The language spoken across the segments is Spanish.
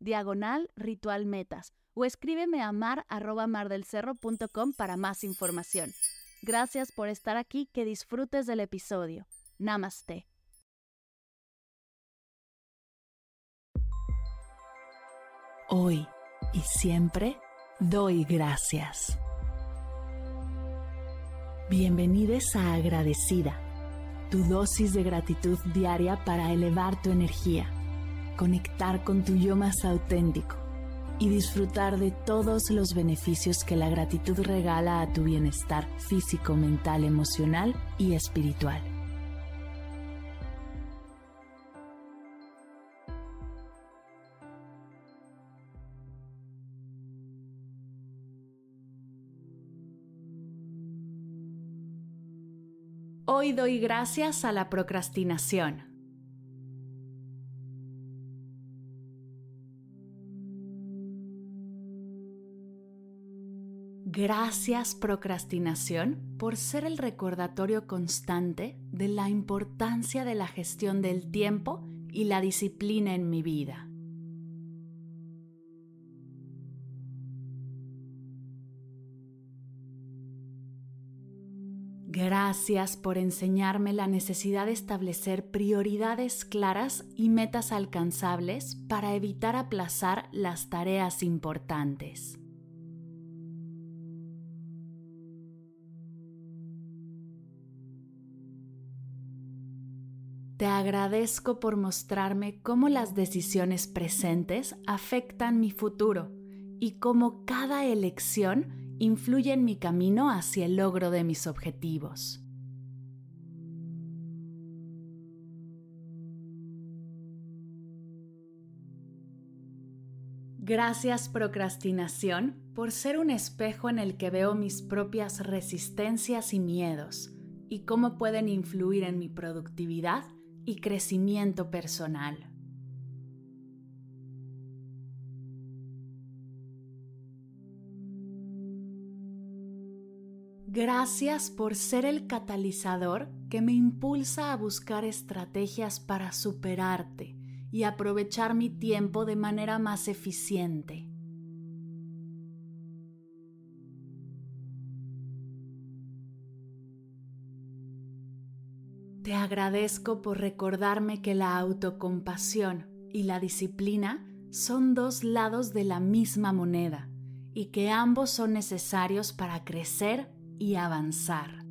diagonal ritual metas o escríbeme a mar mardelcerro.com para más información. Gracias por estar aquí, que disfrutes del episodio. Namaste. Hoy y siempre doy gracias. Bienvenidos a Agradecida, tu dosis de gratitud diaria para elevar tu energía, conectar con tu yo más auténtico y disfrutar de todos los beneficios que la gratitud regala a tu bienestar físico, mental, emocional y espiritual. Hoy doy gracias a la procrastinación. Gracias procrastinación por ser el recordatorio constante de la importancia de la gestión del tiempo y la disciplina en mi vida. Gracias por enseñarme la necesidad de establecer prioridades claras y metas alcanzables para evitar aplazar las tareas importantes. Te agradezco por mostrarme cómo las decisiones presentes afectan mi futuro y cómo cada elección influye en mi camino hacia el logro de mis objetivos. Gracias procrastinación por ser un espejo en el que veo mis propias resistencias y miedos y cómo pueden influir en mi productividad y crecimiento personal. Gracias por ser el catalizador que me impulsa a buscar estrategias para superarte y aprovechar mi tiempo de manera más eficiente. Te agradezco por recordarme que la autocompasión y la disciplina son dos lados de la misma moneda y que ambos son necesarios para crecer y avanzar.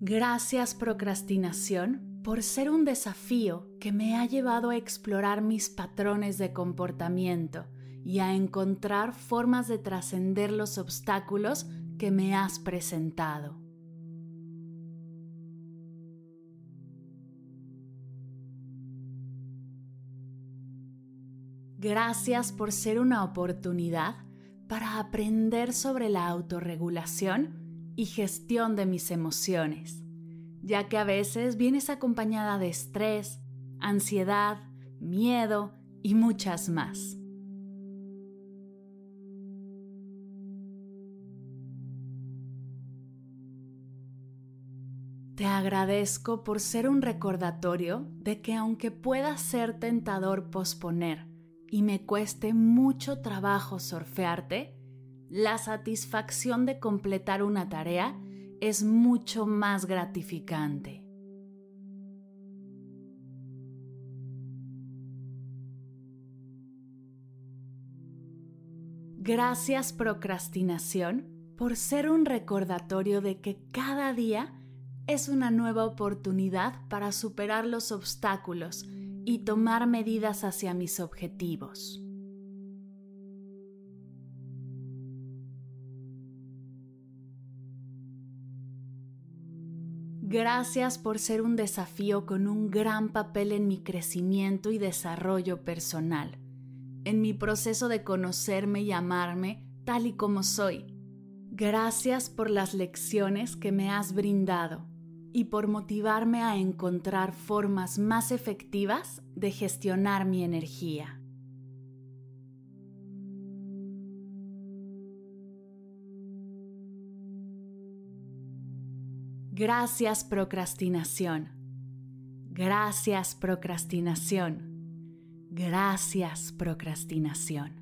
Gracias procrastinación por ser un desafío que me ha llevado a explorar mis patrones de comportamiento y a encontrar formas de trascender los obstáculos que me has presentado. Gracias por ser una oportunidad para aprender sobre la autorregulación y gestión de mis emociones, ya que a veces vienes acompañada de estrés, ansiedad, miedo y muchas más. Te agradezco por ser un recordatorio de que aunque pueda ser tentador posponer y me cueste mucho trabajo surfearte, la satisfacción de completar una tarea es mucho más gratificante. Gracias procrastinación por ser un recordatorio de que cada día es una nueva oportunidad para superar los obstáculos y tomar medidas hacia mis objetivos. Gracias por ser un desafío con un gran papel en mi crecimiento y desarrollo personal, en mi proceso de conocerme y amarme tal y como soy. Gracias por las lecciones que me has brindado y por motivarme a encontrar formas más efectivas de gestionar mi energía. Gracias procrastinación. Gracias procrastinación. Gracias procrastinación.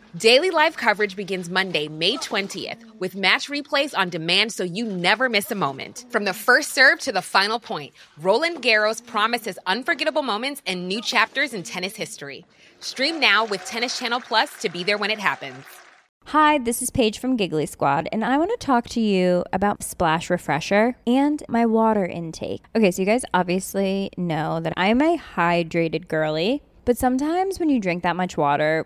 Daily live coverage begins Monday, May 20th, with match replays on demand so you never miss a moment. From the first serve to the final point, Roland Garros promises unforgettable moments and new chapters in tennis history. Stream now with Tennis Channel Plus to be there when it happens. Hi, this is Paige from Giggly Squad, and I want to talk to you about Splash Refresher and my water intake. Okay, so you guys obviously know that I'm a hydrated girly, but sometimes when you drink that much water,